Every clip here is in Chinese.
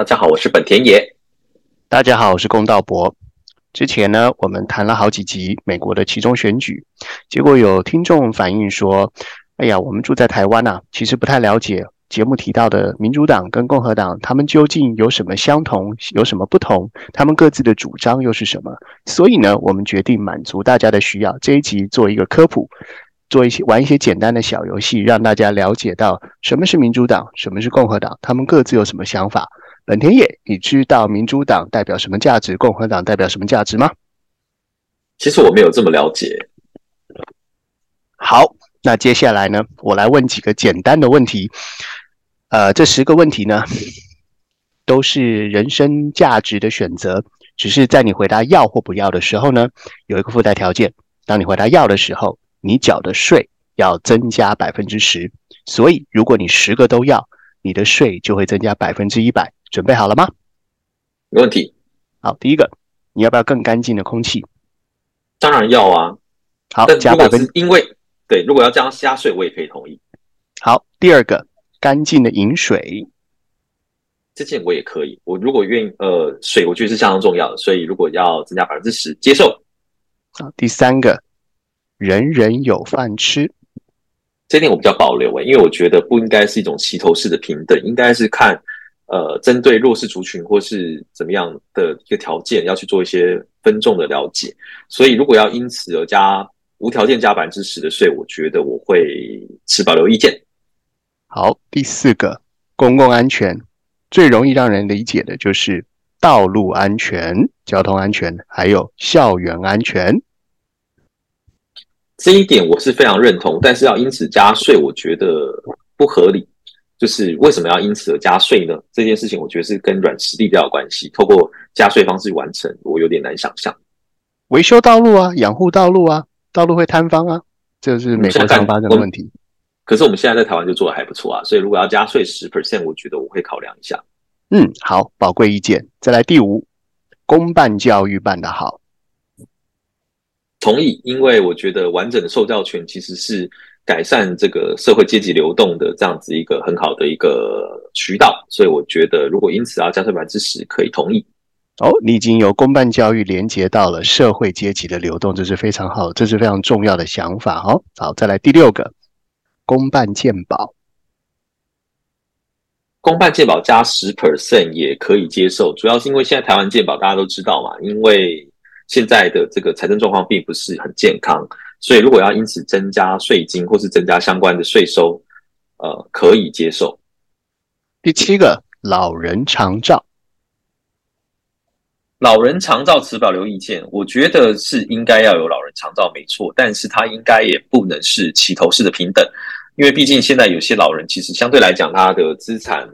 大家好，我是本田野。大家好，我是龚道博。之前呢，我们谈了好几集美国的其中选举，结果有听众反映说：“哎呀，我们住在台湾呐，其实不太了解节目提到的民主党跟共和党，他们究竟有什么相同，有什么不同？他们各自的主张又是什么？”所以呢，我们决定满足大家的需要，这一集做一个科普，做一些玩一些简单的小游戏，让大家了解到什么是民主党，什么是共和党，他们各自有什么想法。本田野，你知道民主党代表什么价值，共和党代表什么价值吗？其实我没有这么了解。好，那接下来呢，我来问几个简单的问题。呃，这十个问题呢，都是人生价值的选择，只是在你回答要或不要的时候呢，有一个附带条件。当你回答要的时候，你缴的税要增加百分之十。所以，如果你十个都要，你的税就会增加百分之一百。准备好了吗？没问题。好，第一个，你要不要更干净的空气？当然要啊。好，加百分，因为对，如果要加加税，我也可以同意。好，第二个，干净的饮水，这件我也可以。我如果愿意，呃，水我觉得是相当重要的，所以如果要增加百分之十，接受。好，第三个，人人有饭吃，这点我比较保留诶，因为我觉得不应该是一种齐头式的平等，应该是看。呃，针对弱势族群或是怎么样的一个条件，要去做一些分众的了解。所以，如果要因此而加无条件加百分之十的税，我觉得我会持保留意见。好，第四个，公共安全最容易让人理解的就是道路安全、交通安全，还有校园安全。这一点我是非常认同，但是要因此加税，我觉得不合理。就是为什么要因此而加税呢？这件事情我觉得是跟软实力比较有关系。透过加税方式完成，我有点难想象。维修道路啊，养护道路啊，道路会坍方啊，这是美国常发生的问题。可是我们现在在台湾就做的还不错啊，所以如果要加税十 percent，我觉得我会考量一下。嗯，好，宝贵意见。再来第五，公办教育办得好，同意，因为我觉得完整的受教权其实是。改善这个社会阶级流动的这样子一个很好的一个渠道，所以我觉得如果因此要加税百分之十，可以同意。哦，你已经由公办教育连接到了社会阶级的流动，这是非常好，这是非常重要的想法。哦，好，再来第六个，公办健保，公办健保加十 percent 也可以接受，主要是因为现在台湾健保大家都知道嘛，因为现在的这个财政状况并不是很健康。所以，如果要因此增加税金或是增加相关的税收，呃，可以接受。第七个，老人长照，老人长照持保留意见。我觉得是应该要有老人长照，没错，但是它应该也不能是齐头式的平等，因为毕竟现在有些老人其实相对来讲，他的资产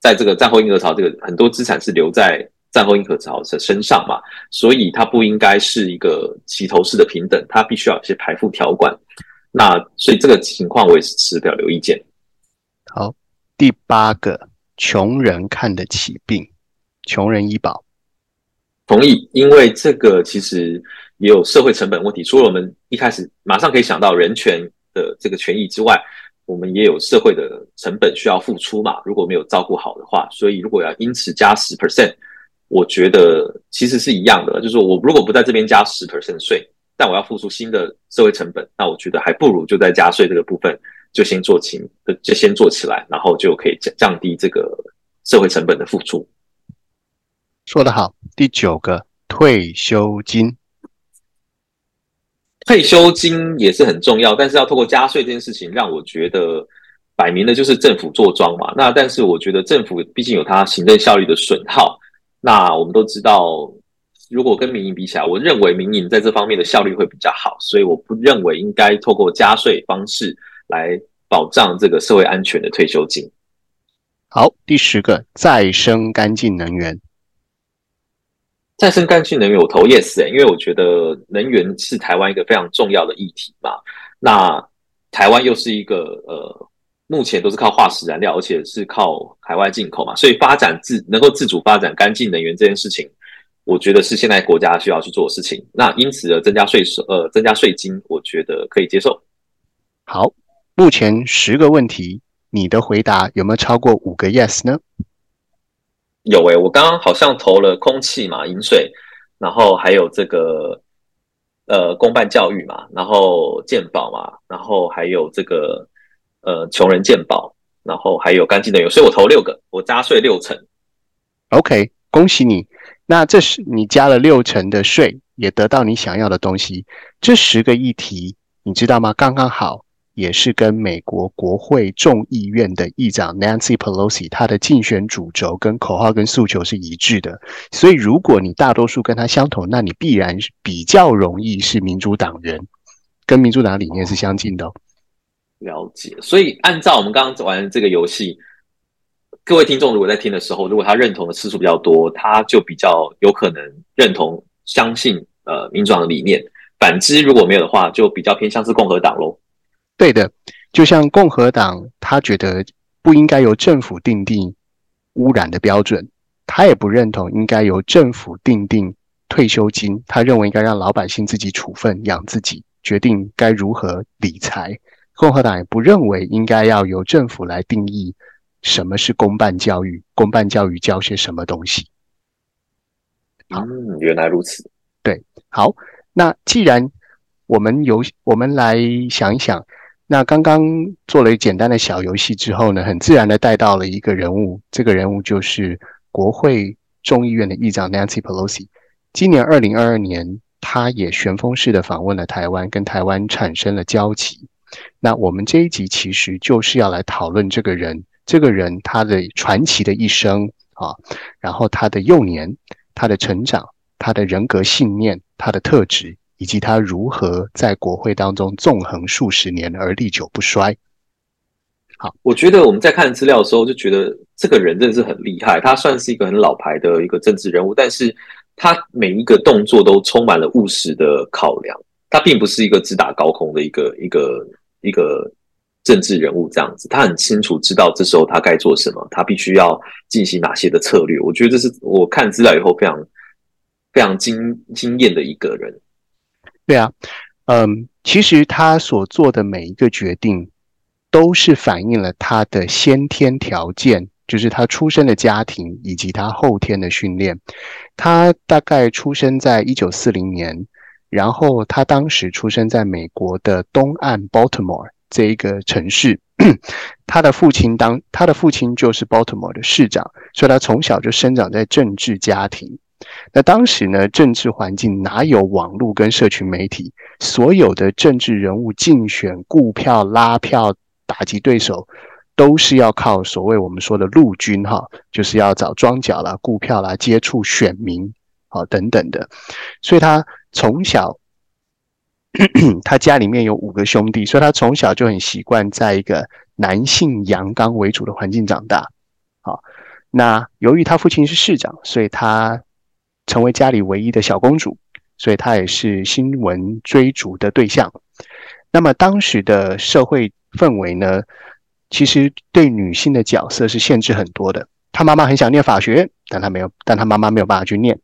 在这个战后婴儿潮，这个很多资产是留在。战后婴儿潮的身上嘛，所以它不应该是一个齐头式的平等，它必须要有些排付条款。那所以这个情况我也是持表留意见。好，第八个，穷人看得起病，穷人医保，同意，因为这个其实也有社会成本问题。除了我们一开始马上可以想到人权的这个权益之外，我们也有社会的成本需要付出嘛。如果没有照顾好的话，所以如果要因此加十 percent。我觉得其实是一样的，就是我如果不在这边加十 percent 税，但我要付出新的社会成本，那我觉得还不如就在加税这个部分就先做起，就先做起来，然后就可以降降低这个社会成本的付出。说得好，第九个退休金，退休金也是很重要，但是要透过加税这件事情，让我觉得摆明的就是政府坐庄嘛。那但是我觉得政府毕竟有它行政效率的损耗。那我们都知道，如果跟民营比起来，我认为民营在这方面的效率会比较好，所以我不认为应该透过加税方式来保障这个社会安全的退休金。好，第十个再生干净能源，再生干净能源我投 yes 因为我觉得能源是台湾一个非常重要的议题嘛。那台湾又是一个呃。目前都是靠化石燃料，而且是靠海外进口嘛，所以发展自能够自主发展干净能源这件事情，我觉得是现在国家需要去做的事情。那因此的增加税收，呃，增加税金，我觉得可以接受。好，目前十个问题，你的回答有没有超过五个 yes 呢？有诶，我刚刚好像投了空气嘛，饮水，然后还有这个呃公办教育嘛，然后健保嘛，然后还有这个呃穷人健保，然后还有干净能源，所以我投六个，我加税六成。OK，恭喜你。那这是你加了六成的税，也得到你想要的东西。这十个议题，你知道吗？刚刚好。也是跟美国国会众议院的议长 Nancy Pelosi 他的竞选主轴跟口号跟诉求是一致的，所以如果你大多数跟他相同，那你必然比较容易是民主党人，跟民主党理念是相近的。了解，所以按照我们刚刚玩这个游戏，各位听众如果在听的时候，如果他认同的次数比较多，他就比较有可能认同相信呃民主党的理念；反之如果没有的话，就比较偏向是共和党喽。对的，就像共和党，他觉得不应该由政府定定污染的标准，他也不认同应该由政府定定退休金，他认为应该让老百姓自己处分养自己，决定该如何理财。共和党也不认为应该要由政府来定义什么是公办教育，公办教育教些什么东西。嗯，原来如此。对，好，那既然我们有，我们来想一想。那刚刚做了一简单的小游戏之后呢，很自然的带到了一个人物，这个人物就是国会众议院的议长 Nancy Pelosi。今年二零二二年，他也旋风式的访问了台湾，跟台湾产生了交集。那我们这一集其实就是要来讨论这个人，这个人他的传奇的一生啊，然后他的幼年、他的成长、他的人格信念、他的特质。以及他如何在国会当中纵横数十年而历久不衰。好，我觉得我们在看资料的时候就觉得这个人真的是很厉害。他算是一个很老牌的一个政治人物，但是他每一个动作都充满了务实的考量。他并不是一个只打高空的一个一个一个政治人物这样子。他很清楚知道这时候他该做什么，他必须要进行哪些的策略。我觉得这是我看资料以后非常非常惊惊艳的一个人。对啊，嗯，其实他所做的每一个决定，都是反映了他的先天条件，就是他出生的家庭以及他后天的训练。他大概出生在一九四零年，然后他当时出生在美国的东岸 Baltimore 这一个城市。他的父亲当他的父亲就是 Baltimore 的市长，所以他从小就生长在政治家庭。那当时呢，政治环境哪有网络跟社群媒体？所有的政治人物竞选、雇票、拉票、打击对手，都是要靠所谓我们说的陆军哈，就是要找庄脚啦、雇票啦、接触选民啊等等的。所以他从小，他家里面有五个兄弟，所以他从小就很习惯在一个男性阳刚为主的环境长大。好，那由于他父亲是市长，所以他。成为家里唯一的小公主，所以他也是新闻追逐的对象。那么当时的社会氛围呢，其实对女性的角色是限制很多的。她妈妈很想念法学，但她没有，但她妈妈没有办法去念。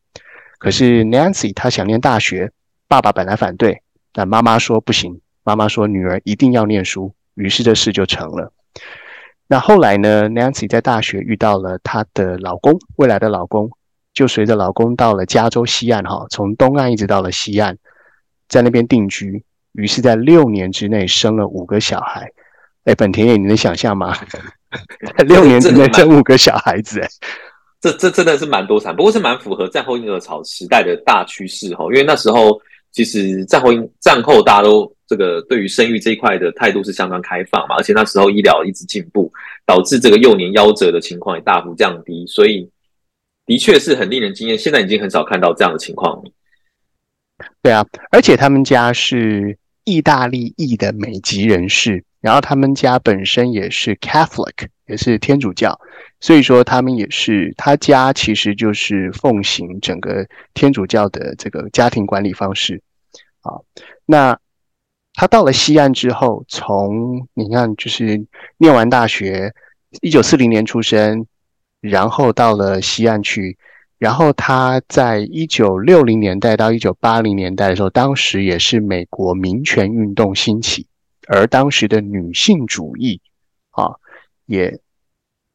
可是 Nancy 她想念大学，爸爸本来反对，但妈妈说不行，妈妈说女儿一定要念书，于是这事就成了。那后来呢，Nancy 在大学遇到了她的老公，未来的老公。就随着老公到了加州西岸，哈，从东岸一直到了西岸，在那边定居。于是，在六年之内生了五个小孩。哎，本田野，你能想象吗？在 六年之内生五个小孩子，哎，这这真的是蛮多产，不过是蛮符合战后婴儿潮时代的大趋势，哈。因为那时候其实战后战后大家都这个对于生育这一块的态度是相当开放嘛，而且那时候医疗一直进步，导致这个幼年夭折的情况也大幅降低，所以。的确是很令人惊艳，现在已经很少看到这样的情况。对啊，而且他们家是意大利裔的美籍人士，然后他们家本身也是 Catholic，也是天主教，所以说他们也是他家其实就是奉行整个天主教的这个家庭管理方式。啊，那他到了西岸之后，从你看就是念完大学，一九四零年出生。然后到了西岸去，然后他在一九六零年代到一九八零年代的时候，当时也是美国民权运动兴起，而当时的女性主义啊也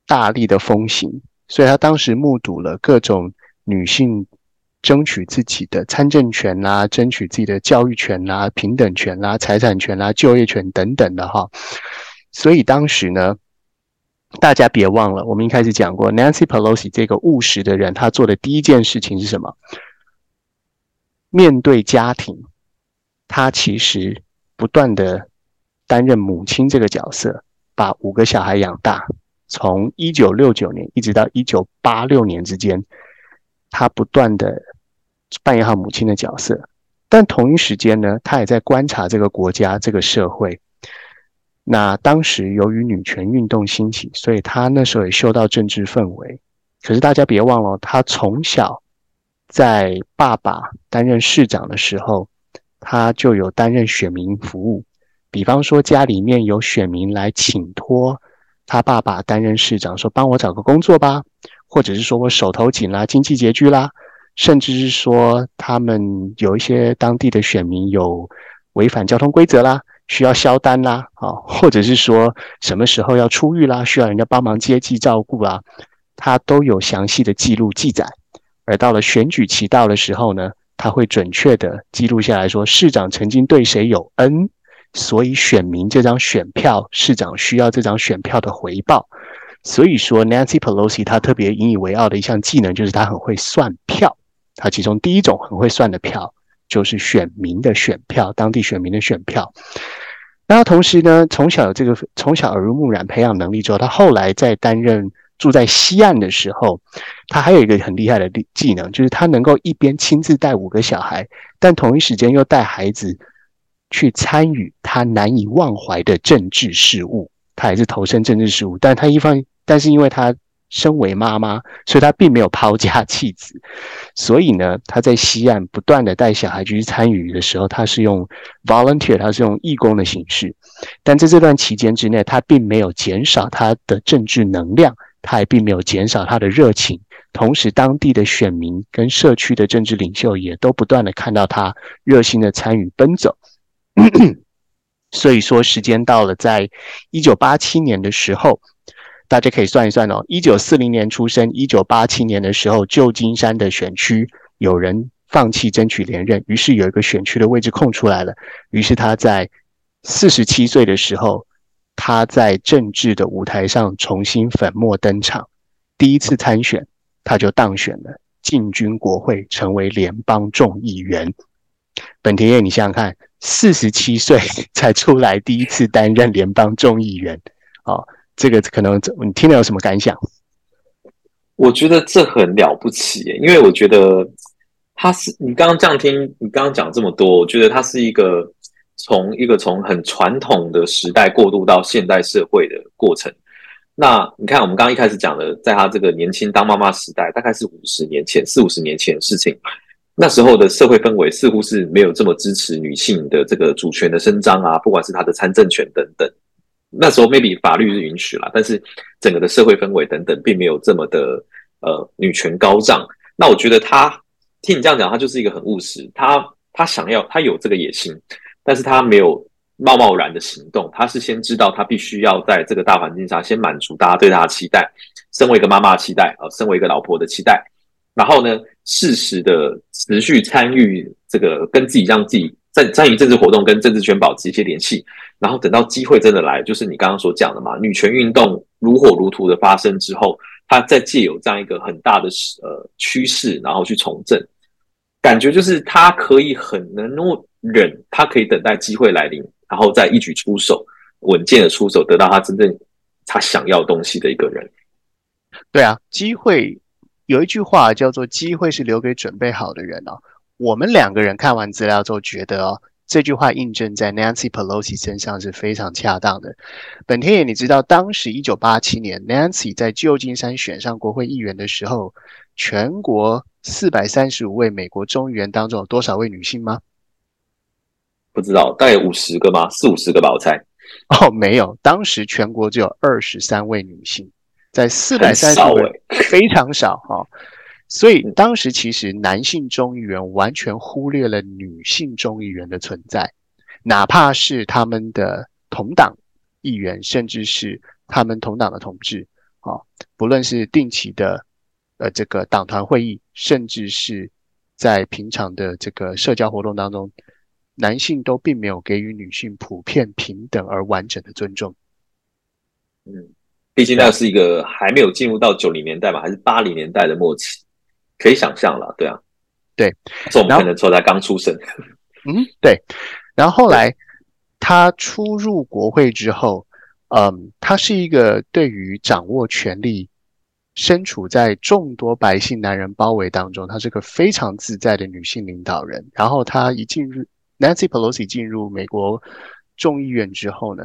大力的风行，所以他当时目睹了各种女性争取自己的参政权啦，争取自己的教育权啦、平等权啦、财产权啦、就业权等等的哈。所以当时呢，大家别忘了，我们一开始讲过，Nancy Pelosi 这个务实的人，他做的第一件事情是什么？面对家庭，他其实不断的担任母亲这个角色，把五个小孩养大。从一九六九年一直到一九八六年之间，他不断的扮演好母亲的角色，但同一时间呢，他也在观察这个国家、这个社会。那当时由于女权运动兴起，所以他那时候也嗅到政治氛围。可是大家别忘了，他从小在爸爸担任市长的时候，他就有担任选民服务，比方说家里面有选民来请托。他爸爸担任市长，说帮我找个工作吧，或者是说我手头紧啦，经济拮据啦，甚至是说他们有一些当地的选民有违反交通规则啦，需要销单啦，啊，或者是说什么时候要出狱啦，需要人家帮忙接济照顾啦，他都有详细的记录记载。而到了选举期到的时候呢，他会准确的记录下来说市长曾经对谁有恩。所以选民这张选票，市长需要这张选票的回报。所以说，Nancy Pelosi 他特别引以为傲的一项技能，就是他很会算票。他其中第一种很会算的票，就是选民的选票，当地选民的选票。那同时呢，从小有这个从小耳濡目染培养能力之后，他后来在担任住在西岸的时候，他还有一个很厉害的技能，就是他能够一边亲自带五个小孩，但同一时间又带孩子。去参与他难以忘怀的政治事务，他也是投身政治事务，但他一方，但是因为他身为妈妈，所以他并没有抛家弃子，所以呢，他在西岸不断的带小孩去参与的时候，他是用 volunteer，他是用义工的形式，但在这段期间之内，他并没有减少他的政治能量，他也并没有减少他的热情，同时当地的选民跟社区的政治领袖也都不断的看到他热心的参与奔走。所以说，时间到了，在一九八七年的时候，大家可以算一算哦。一九四零年出生，一九八七年的时候，旧金山的选区有人放弃争取连任，于是有一个选区的位置空出来了。于是他在四十七岁的时候，他在政治的舞台上重新粉墨登场，第一次参选，他就当选了，进军国会，成为联邦众议员。本田叶，你想想看。四十七岁 才出来，第一次担任联邦众议员，哦，这个可能你听了有什么感想？我觉得这很了不起，因为我觉得他是你刚刚这样听，你刚刚讲这么多，我觉得他是一个从一个从很传统的时代过渡到现代社会的过程。那你看，我们刚刚一开始讲的，在他这个年轻当妈妈时代，大概是五十年前、四五十年前的事情。那时候的社会氛围似乎是没有这么支持女性的这个主权的伸张啊，不管是她的参政权等等。那时候 maybe 法律是允许了，但是整个的社会氛围等等，并没有这么的呃女权高涨。那我觉得她听你这样讲，她就是一个很务实，她她想要她有这个野心，但是她没有贸贸然的行动，她是先知道她必须要在这个大环境下先满足大家对她的期待，身为一个妈妈的期待啊，身为一个老婆的期待。然后呢，适时的持续参与这个，跟自己让自己在参与政治活动，跟政治圈保持一些联系。然后等到机会真的来，就是你刚刚所讲的嘛，女权运动如火如荼的发生之后，他再借有这样一个很大的呃趋势，然后去从政，感觉就是他可以很能够忍，他可以等待机会来临，然后再一举出手，稳健的出手，得到他真正他想要东西的一个人。对啊，机会。有一句话叫做“机会是留给准备好的人”哦。我们两个人看完资料之后觉得哦，这句话印证在 Nancy Pelosi 身上是非常恰当的。本田也，你知道当时一九八七年 Nancy 在旧金山选上国会议员的时候，全国四百三十五位美国众议员当中有多少位女性吗？不知道，大概五十个吗？四五十个吧，我猜。哦，没有，当时全国只有二十三位女性。在四百三十位，非常少哈，所以当时其实男性众议员完全忽略了女性众议员的存在，哪怕是他们的同党议员，甚至是他们同党的同志啊，不论是定期的呃这个党团会议，甚至是在平常的这个社交活动当中，男性都并没有给予女性普遍平等而完整的尊重。嗯，毕竟那是一个还没有进入到九零年代嘛，还是八零年代的末期，可以想象了，对啊，对，这我们可能说他刚出生。嗯，对。然后后来他出入国会之后，嗯，他是一个对于掌握权力、身处在众多白姓男人包围当中，他是个非常自在的女性领导人。然后他一进入 Nancy Pelosi 进入美国众议院之后呢？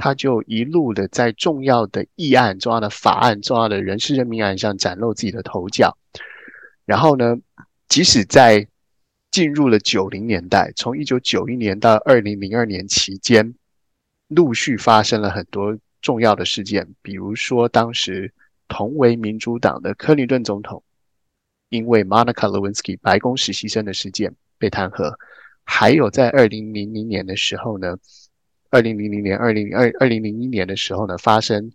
他就一路的在重要的议案、重要的法案、重要的人事任命案上展露自己的头角。然后呢，即使在进入了九零年代，从一九九一年到二零零二年期间，陆续发生了很多重要的事件，比如说当时同为民主党的克林顿总统，因为 Monica Lewinsky 白宫实习生的事件被弹劾，还有在二零零零年的时候呢。二零零零年、二零零二、二零零一年的时候呢，发生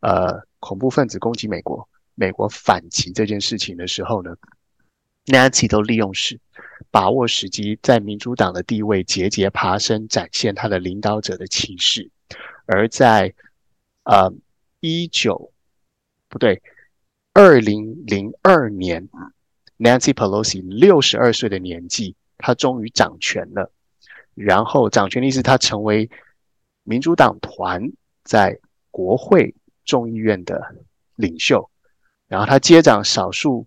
呃恐怖分子攻击美国、美国反击这件事情的时候呢，Nancy 都利用时把握时机，在民主党的地位节节爬升，展现他的领导者的气势。而在呃一九不对，二零零二年，Nancy Pelosi 六十二岁的年纪，他终于掌权了。然后掌权的意思，他成为。民主党团在国会众议院的领袖，然后他接掌少数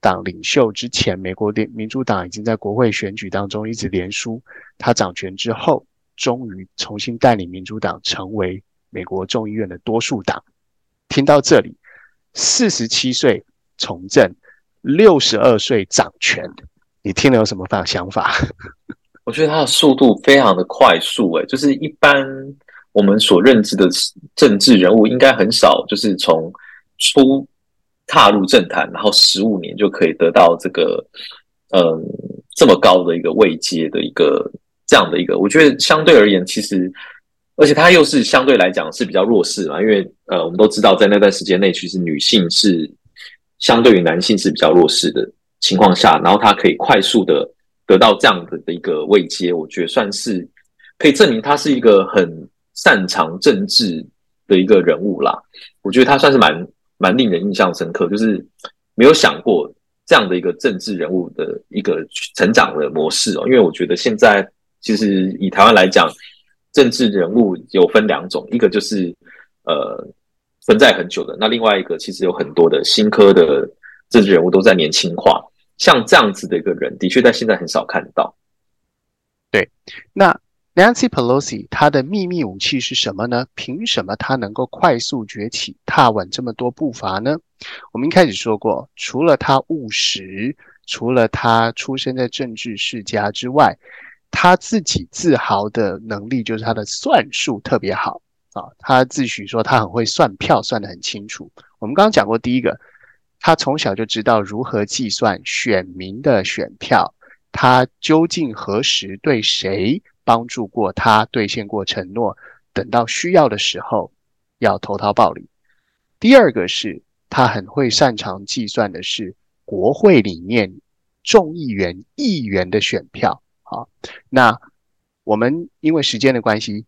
党领袖之前，美国的民主党已经在国会选举当中一直连输。他掌权之后，终于重新带领民主党成为美国众议院的多数党。听到这里，四十七岁从政，六十二岁掌权，你听了有什么法想法？我觉得他的速度非常的快速，诶，就是一般我们所认知的政治人物，应该很少，就是从初踏入政坛，然后十五年就可以得到这个，嗯，这么高的一个位阶的一个这样的一个，我觉得相对而言，其实，而且他又是相对来讲是比较弱势嘛，因为呃，我们都知道在那段时间内，其实女性是相对于男性是比较弱势的情况下，然后他可以快速的。得到这样的的一个位阶，我觉得算是可以证明他是一个很擅长政治的一个人物啦。我觉得他算是蛮蛮令人印象深刻，就是没有想过这样的一个政治人物的一个成长的模式哦。因为我觉得现在其实以台湾来讲，政治人物有分两种，一个就是呃存在很久的，那另外一个其实有很多的新科的政治人物都在年轻化。像这样子的一个人，的确在现在很少看到。对，那 Nancy Pelosi 她的秘密武器是什么呢？凭什么她能够快速崛起，踏稳这么多步伐呢？我们一开始说过，除了她务实，除了她出生在政治世家之外，她自己自豪的能力就是她的算术特别好啊。她自诩说她很会算票，算得很清楚。我们刚刚讲过第一个。他从小就知道如何计算选民的选票，他究竟何时对谁帮助过他，兑现过承诺，等到需要的时候要投桃报李。第二个是他很会擅长计算的是国会里面众议员、议员的选票。好，那我们因为时间的关系，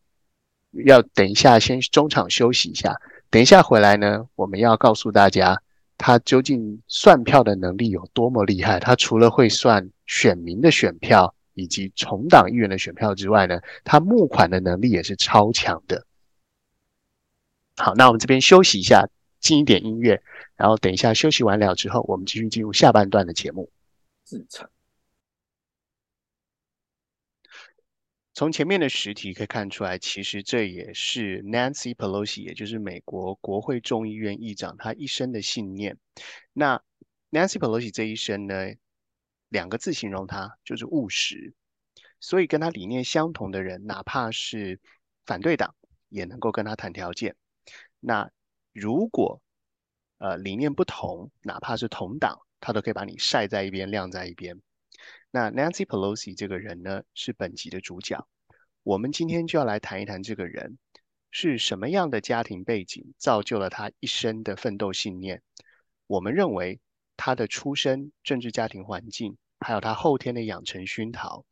要等一下先中场休息一下，等一下回来呢，我们要告诉大家。他究竟算票的能力有多么厉害？他除了会算选民的选票以及重党议员的选票之外呢，他募款的能力也是超强的。好，那我们这边休息一下，进一点音乐，然后等一下休息完了之后，我们继续进入下半段的节目。自残。从前面的实体可以看出来，其实这也是 Nancy Pelosi，也就是美国国会众议院议长，他一生的信念。那 Nancy Pelosi 这一生呢，两个字形容他就是务实。所以跟他理念相同的人，哪怕是反对党，也能够跟他谈条件。那如果呃理念不同，哪怕是同党，他都可以把你晒在一边，晾在一边。那 Nancy Pelosi 这个人呢，是本集的主角。我们今天就要来谈一谈这个人。是什么样的家庭背景造就了他一生的奋斗信念？我们认为他的出身、政治家庭环境，还有他后天的养成熏陶，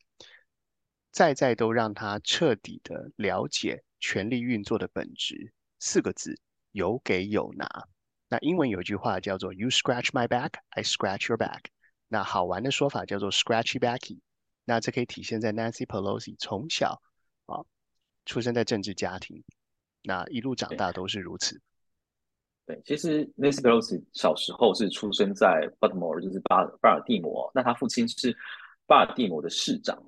再再都让他彻底的了解权力运作的本质。四个字：有给有拿。那英文有一句话叫做 “You scratch my back, I scratch your back”。那好玩的说法叫做 “scratchy backy”。那这可以体现在 Nancy Pelosi 从小啊出生在政治家庭，那一路长大都是如此。对，其实 Nancy Pelosi 小时候是出生在 Baltimore，就是巴巴尔的摩。那他父亲是巴尔的摩的市长。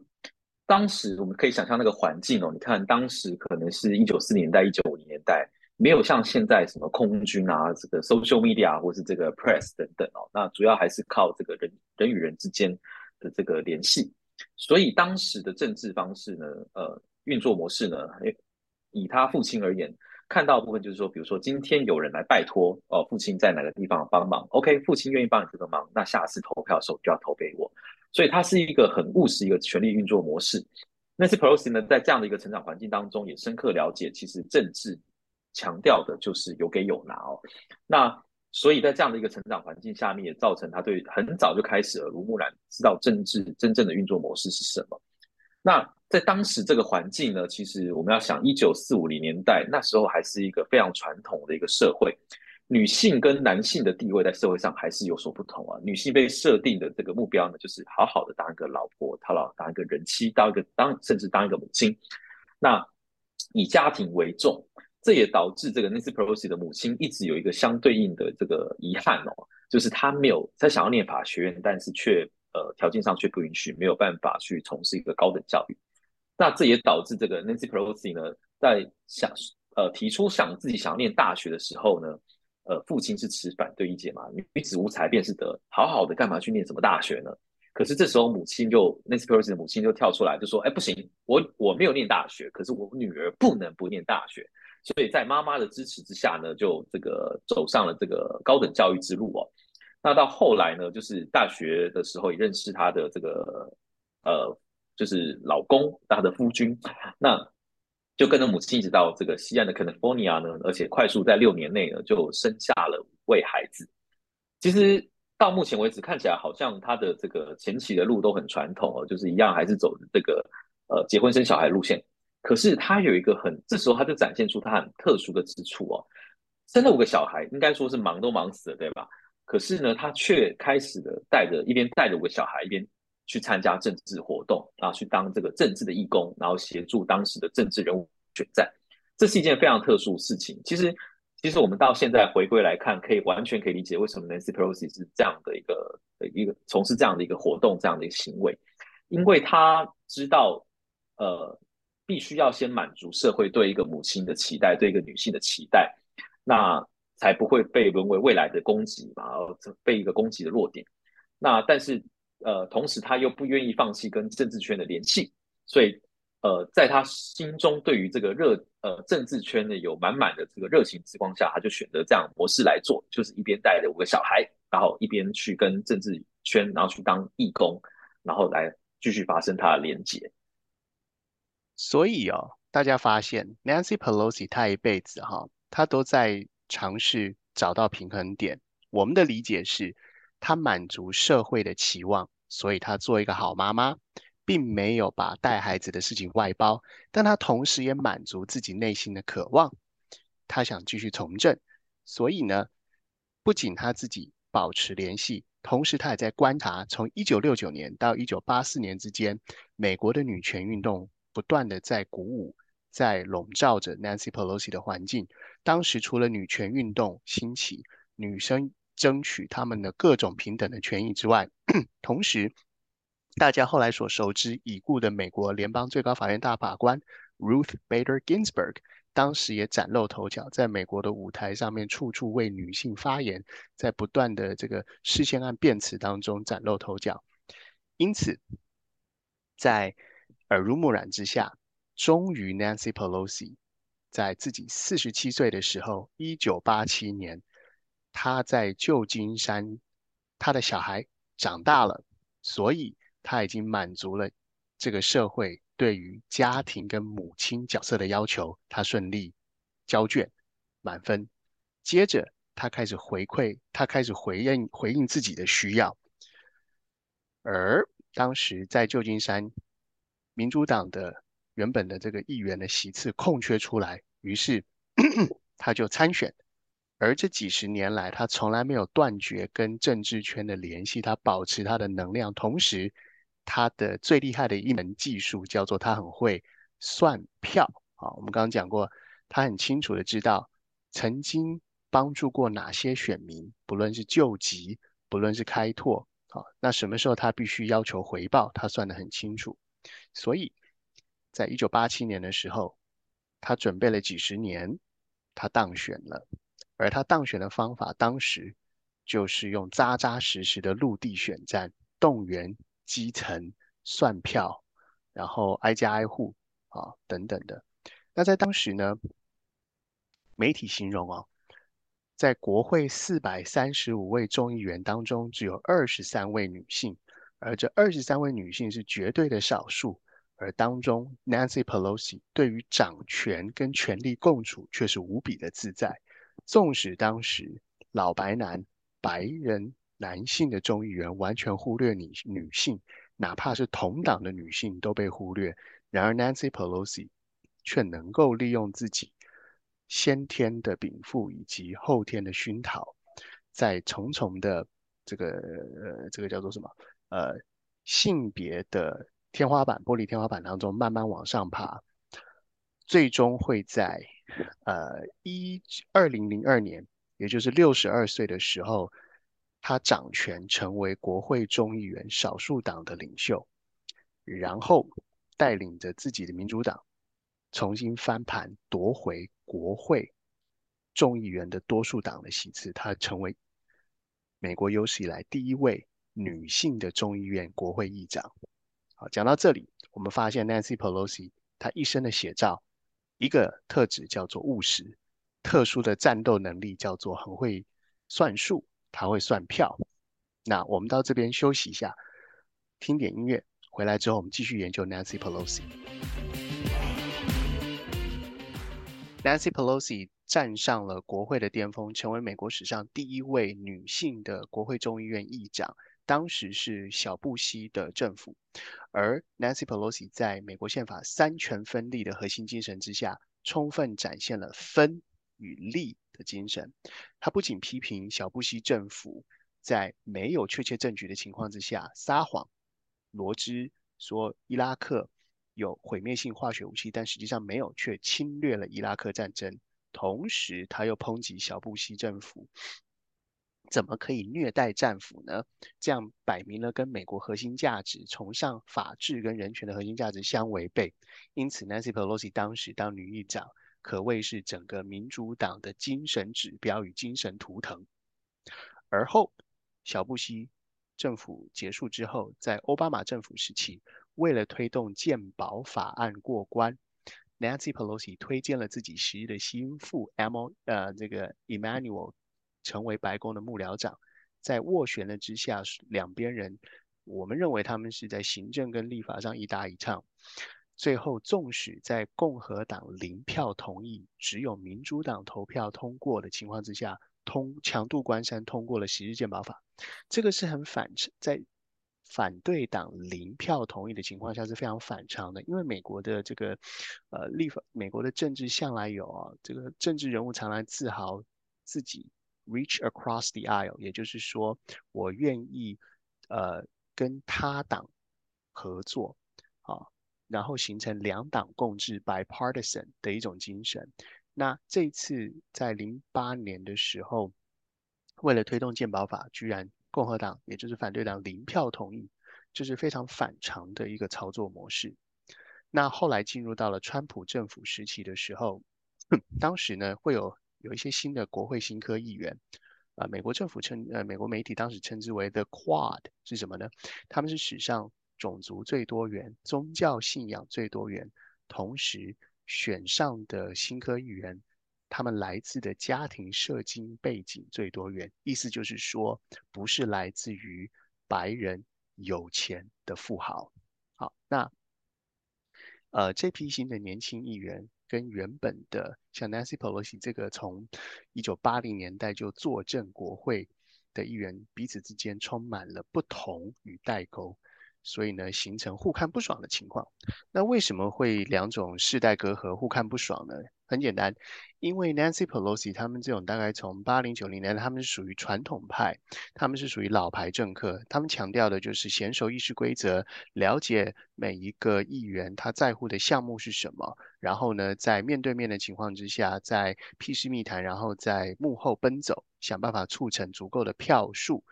当时我们可以想象那个环境哦，你看当时可能是一九四年代、一九五零年代，没有像现在什么空军啊、这个 social media 或是这个 press 等等哦，那主要还是靠这个人人与人之间的这个联系。所以当时的政治方式呢，呃，运作模式呢，以他父亲而言，看到部分就是说，比如说今天有人来拜托，哦，父亲在哪个地方帮忙，OK，父亲愿意帮你这个忙，那下次投票的时候就要投给我。所以它是一个很务实一个权力运作模式。那次 Pelosi 呢，在这样的一个成长环境当中，也深刻了解，其实政治强调的就是有给有拿哦。那所以在这样的一个成长环境下面，也造成他对很早就开始耳濡目染，知道政治真正的运作模式是什么。那在当时这个环境呢，其实我们要想，一九四五零年代那时候还是一个非常传统的一个社会，女性跟男性的地位在社会上还是有所不同啊。女性被设定的这个目标呢，就是好好的当一个老婆，她老当一个人妻，当一个当甚至当一个母亲，那以家庭为重。这也导致这个 Nancy Pelosi 的母亲一直有一个相对应的这个遗憾哦，就是她没有她想要念法学院，但是却呃条件上却不允许，没有办法去从事一个高等教育。那这也导致这个 Nancy Pelosi 呢，在想呃提出想自己想要念大学的时候呢，呃父亲是持反对意见嘛，女子无才便是德，好好的干嘛去念什么大学呢？可是这时候母亲就 Nancy Pelosi 的母亲就跳出来就说，哎不行，我我没有念大学，可是我女儿不能不念大学。所以在妈妈的支持之下呢，就这个走上了这个高等教育之路哦。那到后来呢，就是大学的时候也认识她的这个呃，就是老公，她的夫君。那就跟着母亲一直到这个西岸的 California 呢，而且快速在六年内呢就生下了五位孩子。其实到目前为止看起来好像她的这个前期的路都很传统哦，就是一样还是走这个呃结婚生小孩路线。可是他有一个很，这时候他就展现出他很特殊的之处哦。生了五个小孩，应该说是忙都忙死了，对吧？可是呢，他却开始的带着一边带着五个小孩，一边去参加政治活动啊，去当这个政治的义工，然后协助当时的政治人物选战。这是一件非常特殊的事情。其实，其实我们到现在回归来看，可以完全可以理解为什么 Nancy Pelosi 是这样的一个一个从事这样的一个活动，这样的一个行为，因为他知道，呃。必须要先满足社会对一个母亲的期待，对一个女性的期待，那才不会被沦为未来的攻击嘛，被一个攻击的弱点。那但是呃，同时他又不愿意放弃跟政治圈的联系，所以呃，在他心中对于这个热呃政治圈呢有满满的这个热情之光下，他就选择这样模式来做，就是一边带着五个小孩，然后一边去跟政治圈，然后去当义工，然后来继续发生他的连结。所以哦，大家发现 Nancy Pelosi 她一辈子哈，她都在尝试找到平衡点。我们的理解是，她满足社会的期望，所以她做一个好妈妈，并没有把带孩子的事情外包。但她同时也满足自己内心的渴望，她想继续从政。所以呢，不仅她自己保持联系，同时她也在观察，从一九六九年到一九八四年之间，美国的女权运动。不断的在鼓舞，在笼罩着 Nancy Pelosi 的环境。当时除了女权运动兴起，女生争取他们的各种平等的权益之外，同时，大家后来所熟知已故的美国联邦最高法院大法官 Ruth Bader Ginsburg，当时也崭露头角，在美国的舞台上面处处为女性发言，在不断的这个事件案辩词当中崭露头角。因此，在耳濡目染之下，终于 Nancy Pelosi 在自己四十七岁的时候，一九八七年，他在旧金山，他的小孩长大了，所以他已经满足了这个社会对于家庭跟母亲角色的要求，他顺利交卷满分，接着他开始回馈，他开始回应回应自己的需要。而当时在旧金山，民主党的原本的这个议员的席次空缺出来，于是 他就参选。而这几十年来，他从来没有断绝跟政治圈的联系，他保持他的能量，同时他的最厉害的一门技术叫做他很会算票。啊，我们刚刚讲过，他很清楚的知道曾经帮助过哪些选民，不论是救急，不论是开拓。好，那什么时候他必须要求回报？他算得很清楚，所以，在一九八七年的时候，他准备了几十年，他当选了。而他当选的方法，当时就是用扎扎实实的陆地选战，动员基层算票，然后挨家挨户啊等等的。那在当时呢，媒体形容啊。在国会四百三十五位众议员当中，只有二十三位女性，而这二十三位女性是绝对的少数。而当中，Nancy Pelosi 对于掌权跟权力共处却是无比的自在。纵使当时老白男、白人男性的众议员完全忽略女女性，哪怕是同党的女性都被忽略，然而 Nancy Pelosi 却能够利用自己。先天的禀赋以及后天的熏陶，在重重的这个呃这个叫做什么呃性别的天花板玻璃天花板当中慢慢往上爬，最终会在呃一二零零二年，也就是六十二岁的时候，他掌权成为国会众议员少数党的领袖，然后带领着自己的民主党。重新翻盘夺回国会众议员的多数党的席次，他成为美国有史以来第一位女性的众议院国会议长。好，讲到这里，我们发现 Nancy Pelosi 她一生的写照，一个特质叫做务实，特殊的战斗能力叫做很会算数，她会算票。那我们到这边休息一下，听点音乐，回来之后我们继续研究 Nancy Pelosi。Nancy Pelosi 站上了国会的巅峰，成为美国史上第一位女性的国会众议院议长。当时是小布希的政府，而 Nancy Pelosi 在美国宪法三权分立的核心精神之下，充分展现了分与立的精神。他不仅批评小布希政府在没有确切证据的情况之下撒谎、罗织，说伊拉克。有毁灭性化学武器，但实际上没有，却侵略了伊拉克战争。同时，他又抨击小布希政府怎么可以虐待战俘呢？这样摆明了跟美国核心价值、崇尚法治跟人权的核心价值相违背。因此，Nancy Pelosi 当时当女议长，可谓是整个民主党的精神指标与精神图腾。而后，小布希政府结束之后，在奥巴马政府时期。为了推动健保法案过关，Nancy Pelosi 推荐了自己昔日的心腹 Emma 呃这个 Emmanuel 成为白宫的幕僚长，在斡旋的之下，两边人我们认为他们是在行政跟立法上一搭一唱。最后，纵使在共和党零票同意，只有民主党投票通过的情况之下，通强渡关山通过了昔日健保法，这个是很反在。反对党零票同意的情况下是非常反常的，因为美国的这个呃立法，美国的政治向来有啊，这个政治人物常来自豪自己 reach across the aisle，也就是说我愿意呃跟他党合作啊，然后形成两党共治 bipartisan 的一种精神。那这次在零八年的时候，为了推动健保法，居然。共和党，也就是反对党零票同意，这是非常反常的一个操作模式。那后来进入到了川普政府时期的时候，当时呢会有有一些新的国会新科议员，啊，美国政府称，呃，美国媒体当时称之为 The Quad 是什么呢？他们是史上种族最多元、宗教信仰最多元，同时选上的新科议员。他们来自的家庭社经背景最多元，意思就是说，不是来自于白人有钱的富豪。好，那呃，这批新的年轻议员跟原本的像 Nancy Pelosi 这个从一九八零年代就坐镇国会的议员彼此之间充满了不同与代沟，所以呢，形成互看不爽的情况。那为什么会两种世代隔阂、互看不爽呢？很简单，因为 Nancy Pelosi 他们这种大概从八零九零年代，他们是属于传统派，他们是属于老牌政客，他们强调的就是娴熟议事规则，了解每一个议员他在乎的项目是什么，然后呢，在面对面的情况之下，在屁事密谈，然后在幕后奔走，想办法促成足够的票数。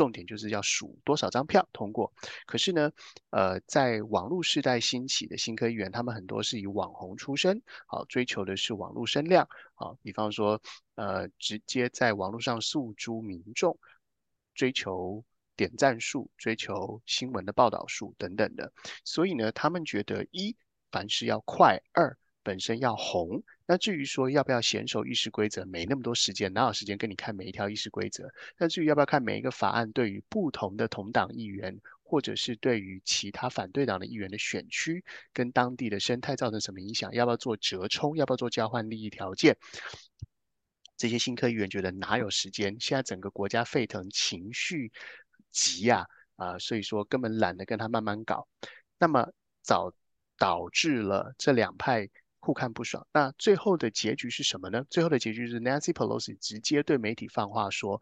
重点就是要数多少张票通过。可是呢，呃，在网络时代兴起的新科议员，他们很多是以网红出身，好追求的是网络声量，好，比方说，呃，直接在网络上诉诸民众，追求点赞数，追求新闻的报道数等等的。所以呢，他们觉得一凡事要快，二本身要红。那至于说要不要娴熟议事规则，没那么多时间，哪有时间跟你看每一条议事规则？那至于要不要看每一个法案对于不同的同党议员，或者是对于其他反对党的议员的选区跟当地的生态造成什么影响？要不要做折冲？要不要做交换利益条件？这些新科议员觉得哪有时间？现在整个国家沸腾，情绪急呀，啊，所以说根本懒得跟他慢慢搞。那么早导致了这两派。互看不爽，那最后的结局是什么呢？最后的结局是 Nancy Pelosi 直接对媒体放话说：“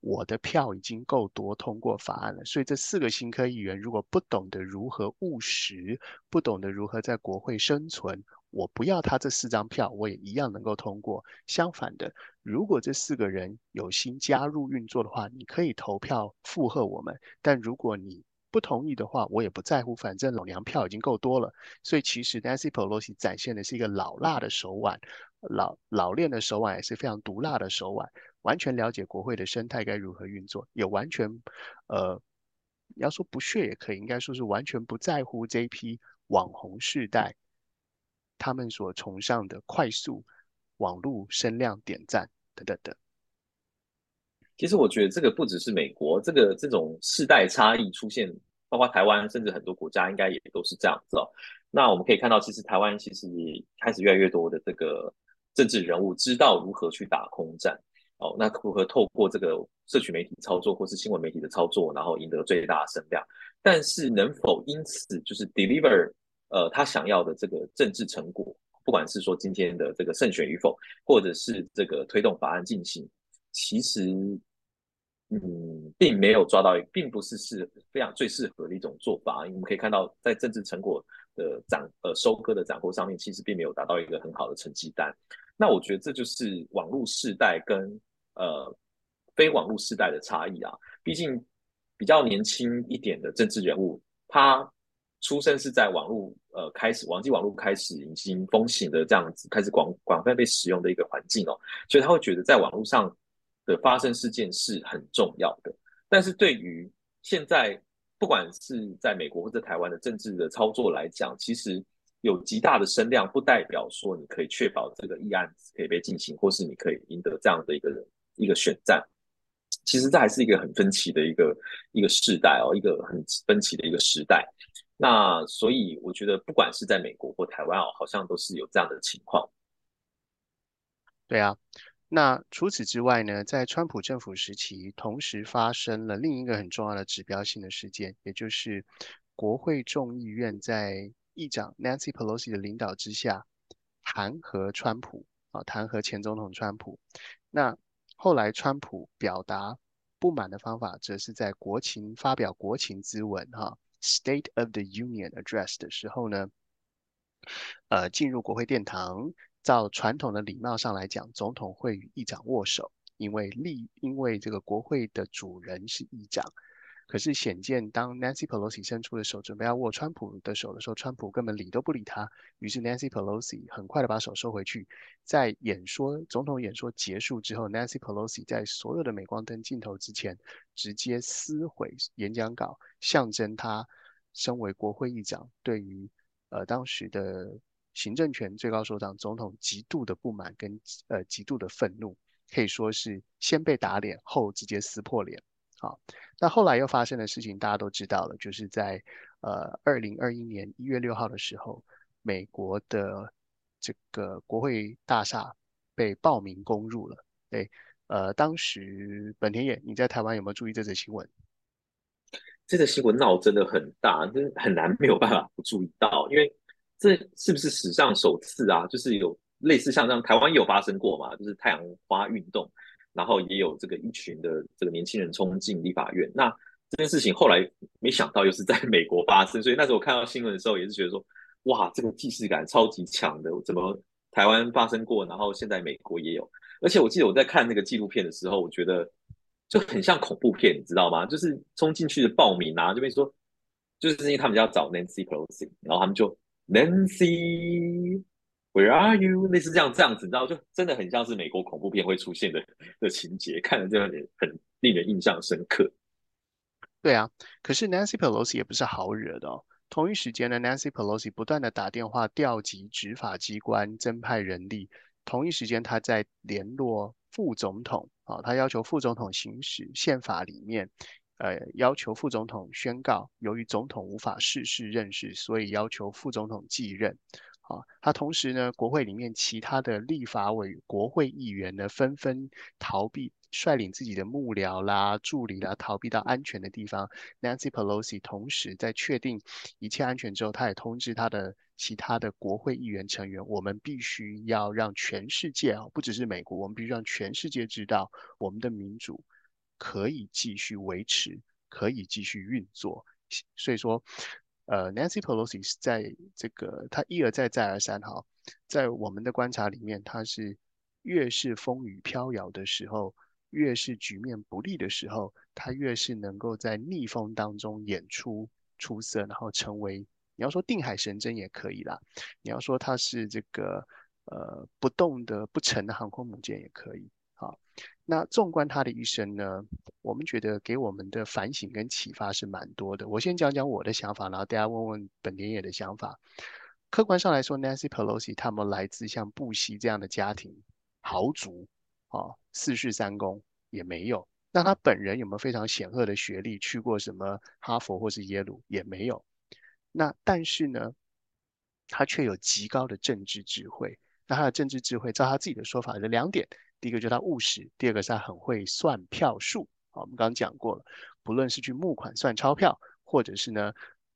我的票已经够多通过法案了。”所以这四个新科议员如果不懂得如何务实，不懂得如何在国会生存，我不要他这四张票，我也一样能够通过。相反的，如果这四个人有心加入运作的话，你可以投票附和我们。但如果你不同意的话，我也不在乎，反正老娘票已经够多了。所以其实 Nancy Pelosi 展现的是一个老辣的手腕，老老练的手腕也是非常毒辣的手腕，完全了解国会的生态该如何运作，也完全，呃，要说不屑也可以，应该说是完全不在乎这批网红世代他们所崇尚的快速网络声量点赞等等等。其实我觉得这个不只是美国，这个这种世代差异出现，包括台湾，甚至很多国家应该也都是这样子哦。那我们可以看到，其实台湾其实也开始越来越多的这个政治人物知道如何去打空战哦。那如何透过这个社群媒体操作或是新闻媒体的操作，然后赢得最大的声量？但是能否因此就是 deliver 呃他想要的这个政治成果，不管是说今天的这个胜选与否，或者是这个推动法案进行，其实。嗯，并没有抓到，并不是是非常最适合的一种做法。因为我们可以看到，在政治成果的展呃收割的斩获上面，其实并没有达到一个很好的成绩单。那我觉得这就是网络世代跟呃非网络世代的差异啊。毕竟比较年轻一点的政治人物，他出生是在网络呃开始网际网络开始已经风行的这样子，开始广广泛被使用的一个环境哦，所以他会觉得在网络上。的发生事件是很重要的，但是对于现在不管是在美国或者台湾的政治的操作来讲，其实有极大的声量，不代表说你可以确保这个议案可以被进行，或是你可以赢得这样的一个一个选战。其实这还是一个很分歧的一个一个时代哦，一个很分歧的一个时代。那所以我觉得，不管是在美国或台湾哦，好像都是有这样的情况。对啊。那除此之外呢，在川普政府时期，同时发生了另一个很重要的指标性的事件，也就是国会众议院在议长 Nancy Pelosi 的领导之下弹劾川普啊，弹劾前总统川普。那后来川普表达不满的方法，则是在国情发表国情咨文哈 State of the Union Address 的时候呢，呃，进入国会殿堂。照传统的礼貌上来讲，总统会与议长握手，因为立因为这个国会的主人是议长。可是显见，当 Nancy Pelosi 伸出的手准备要握川普的手的时候，川普根本理都不理他。于是 Nancy Pelosi 很快的把手收回去。在演说总统演说结束之后，Nancy Pelosi 在所有的镁光灯镜头之前直接撕毁演讲稿，象征他身为国会议长对于呃当时的。行政权最高首长总统极度的不满跟呃极度的愤怒，可以说是先被打脸后直接撕破脸。好，那后来又发生的事情大家都知道了，就是在呃二零二一年一月六号的时候，美国的这个国会大厦被暴民攻入了。对，呃，当时本田野，你在台湾有没有注意这则新闻？这个新闻闹真的很大，真很难没有办法不注意到，因为这是不是史上首次啊？就是有类似像这样，台湾也有发生过嘛？就是太阳花运动，然后也有这个一群的这个年轻人冲进立法院。那这件事情后来没想到又是在美国发生，所以那时候我看到新闻的时候也是觉得说，哇，这个既视感超级强的，怎么台湾发生过，然后现在美国也有？而且我记得我在看那个纪录片的时候，我觉得。就很像恐怖片，你知道吗？就是冲进去的暴民啊，就被说，就是因为他们要找 Nancy Pelosi，然后他们就 Nancy，Where are you？类似这样这样子，你知道，就真的很像是美国恐怖片会出现的的情节，看了这样很令人印象深刻。对啊，可是 Nancy Pelosi 也不是好惹的哦。同一时间呢，Nancy Pelosi 不断的打电话调集执法机关，增派人力。同一时间，他在联络副总统。啊，他要求副总统行使宪法里面，呃，要求副总统宣告，由于总统无法逝世任事，所以要求副总统继任。啊，他同时呢，国会里面其他的立法委、国会议员呢，纷纷逃避。率领自己的幕僚啦、助理啦，逃避到安全的地方。Nancy Pelosi 同时在确定一切安全之后，他也通知他的其他的国会议员成员：我们必须要让全世界啊，不只是美国，我们必须让全世界知道，我们的民主可以继续维持，可以继续运作。所以说，呃，Nancy Pelosi 是在这个他一而再、再而三哈，在我们的观察里面，他是越是风雨飘摇的时候。越是局面不利的时候，他越是能够在逆风当中演出出色，然后成为你要说定海神针也可以啦，你要说他是这个呃不动的不沉的航空母舰也可以。好，那纵观他的一生呢，我们觉得给我们的反省跟启发是蛮多的。我先讲讲我的想法，然后大家问问本田野的想法。客观上来说，Nancy Pelosi 他们来自像布希这样的家庭豪族。啊，四世三公也没有。那他本人有没有非常显赫的学历？去过什么哈佛或是耶鲁也没有。那但是呢，他却有极高的政治智慧。那他的政治智慧，照他自己的说法是两点：第一个就是他务实，第二个是他很会算票数。好，我们刚刚讲过了，不论是去募款算钞票，或者是呢，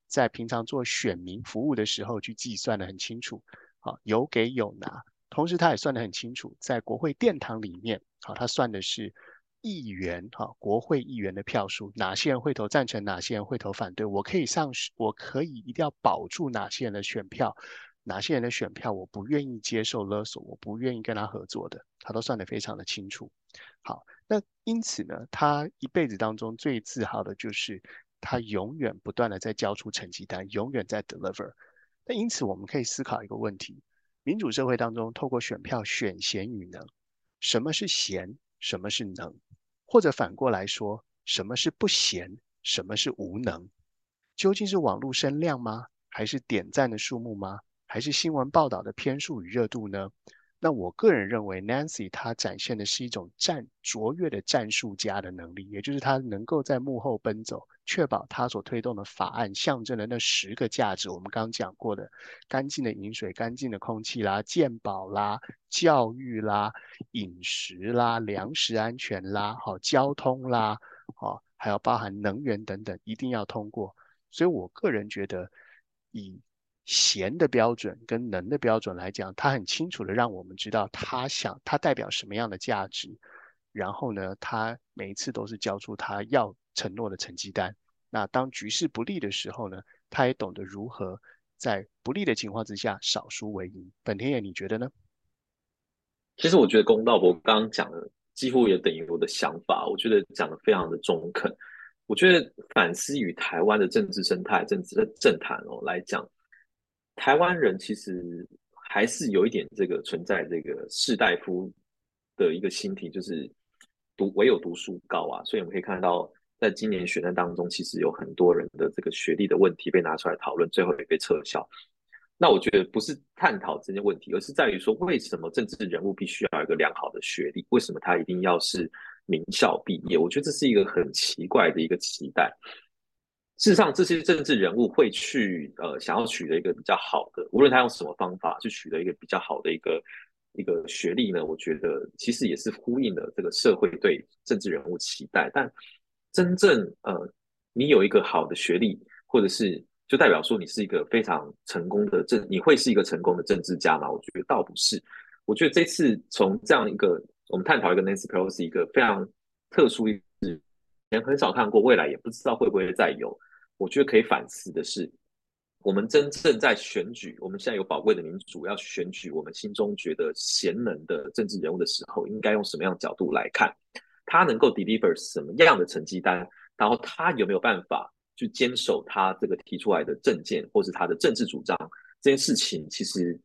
在平常做选民服务的时候去计算的很清楚。好，有给有拿。同时，他也算得很清楚，在国会殿堂里面，好，他算的是议员，哈，国会议员的票数，哪些人会投赞成，哪些人会投反对，我可以上，我可以一定要保住哪些人的选票，哪些人的选票我不愿意接受勒索，我不愿意跟他合作的，他都算得非常的清楚。好，那因此呢，他一辈子当中最自豪的就是他永远不断的在交出成绩单，永远在 deliver。那因此，我们可以思考一个问题。民主社会当中，透过选票选贤与能，什么是贤，什么是能？或者反过来说，什么是不贤，什么是无能？究竟是网络声量吗？还是点赞的数目吗？还是新闻报道的篇数与热度呢？那我个人认为，Nancy 她展现的是一种战卓越的战术家的能力，也就是她能够在幕后奔走，确保她所推动的法案象征的那十个价值。我们刚刚讲过的，干净的饮水、干净的空气啦、健保啦、教育啦、饮食啦、粮食安全啦、好交通啦、好还有包含能源等等，一定要通过。所以我个人觉得，以贤的标准跟能的标准来讲，他很清楚的让我们知道他想他代表什么样的价值，然后呢，他每一次都是交出他要承诺的成绩单。那当局势不利的时候呢，他也懂得如何在不利的情况之下少输为赢。本田野，你觉得呢？其实我觉得公道伯刚刚讲的几乎也等于我的想法，我觉得讲的非常的中肯。我觉得反思与台湾的政治生态、政治的政坛哦来讲。台湾人其实还是有一点这个存在这个士大夫的一个心体，就是读唯有读书高啊，所以我们可以看到，在今年选战当中，其实有很多人的这个学历的问题被拿出来讨论，最后也被撤销。那我觉得不是探讨这些问题，而是在于说，为什么政治人物必须要有一个良好的学历？为什么他一定要是名校毕业？我觉得这是一个很奇怪的一个期待。事实上，这些政治人物会去呃想要取得一个比较好的，无论他用什么方法去取得一个比较好的一个一个学历呢？我觉得其实也是呼应了这个社会对政治人物期待。但真正呃，你有一个好的学历，或者是就代表说你是一个非常成功的政，你会是一个成功的政治家吗？我觉得倒不是。我觉得这次从这样一个我们探讨一个 Nancy Pelosi 一个非常特殊一，前很少看过，未来也不知道会不会再有。我觉得可以反思的是，我们真正在选举，我们现在有宝贵的民主，要选举我们心中觉得贤能的政治人物的时候，应该用什么样的角度来看？他能够 deliver 什么样的成绩单？然后他有没有办法去坚守他这个提出来的政见，或是他的政治主张？这件事情其实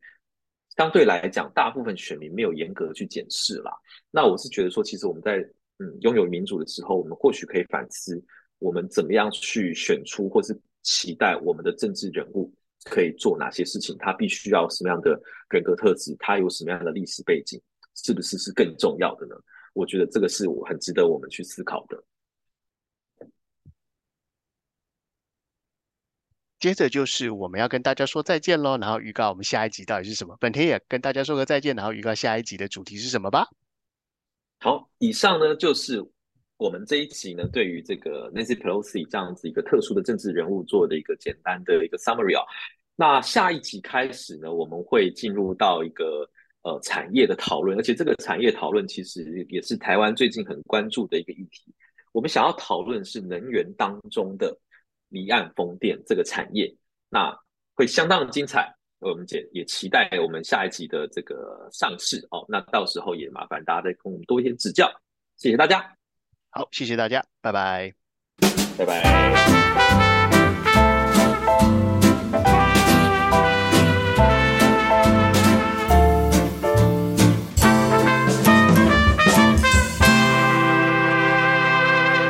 相对来讲，大部分选民没有严格去检视啦。那我是觉得说，其实我们在嗯拥有民主的时候，我们或许可以反思。我们怎么样去选出，或是期待我们的政治人物可以做哪些事情？他必须要什么样的人格特质？他有什么样的历史背景？是不是是更重要的呢？我觉得这个是我很值得我们去思考的。接着就是我们要跟大家说再见喽，然后预告我们下一集到底是什么。本天也跟大家说个再见，然后预告下一集的主题是什么吧。好，以上呢就是。我们这一集呢，对于这个 Nancy Pelosi 这样子一个特殊的政治人物做的一个简单的一个 summary 啊，那下一集开始呢，我们会进入到一个呃产业的讨论，而且这个产业讨论其实也是台湾最近很关注的一个议题。我们想要讨论是能源当中的离岸风电这个产业，那会相当的精彩。我们也也期待我们下一集的这个上市哦，那到时候也麻烦大家再跟我们多一些指教，谢谢大家。好，谢谢大家，拜拜，拜拜。